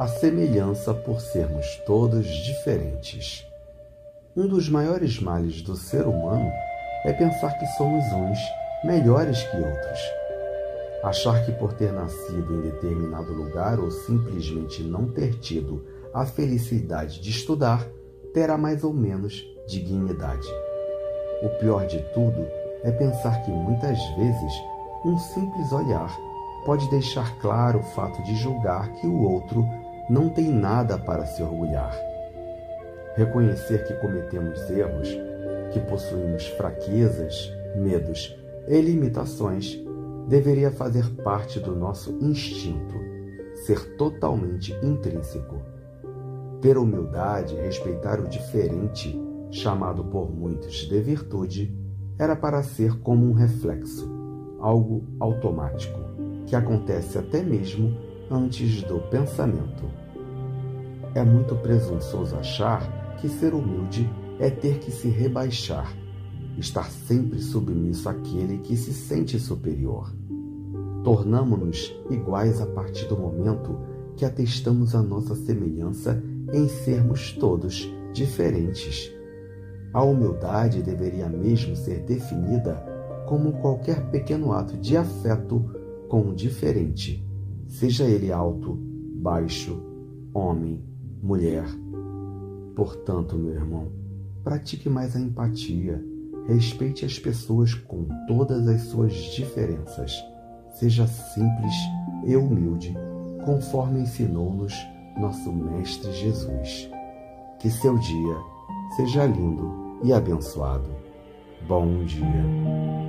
a semelhança por sermos todos diferentes. Um dos maiores males do ser humano é pensar que somos uns melhores que outros. Achar que por ter nascido em determinado lugar ou simplesmente não ter tido a felicidade de estudar, terá mais ou menos dignidade. O pior de tudo é pensar que muitas vezes um simples olhar pode deixar claro o fato de julgar que o outro não tem nada para se orgulhar. Reconhecer que cometemos erros, que possuímos fraquezas, medos e limitações deveria fazer parte do nosso instinto, ser totalmente intrínseco. Ter humildade e respeitar o diferente, chamado por muitos de virtude, era para ser como um reflexo, algo automático, que acontece até mesmo antes do pensamento. É muito presunçoso achar que ser humilde é ter que se rebaixar, estar sempre submisso àquele que se sente superior. Tornamo-nos iguais a partir do momento que atestamos a nossa semelhança em sermos todos diferentes. A humildade deveria mesmo ser definida como qualquer pequeno ato de afeto com o diferente, seja ele alto, baixo, homem, mulher. Portanto, meu irmão, pratique mais a empatia, respeite as pessoas com todas as suas diferenças, seja simples e humilde, conforme ensinou-nos nosso Mestre Jesus. Que seu dia seja lindo e abençoado. Bom dia.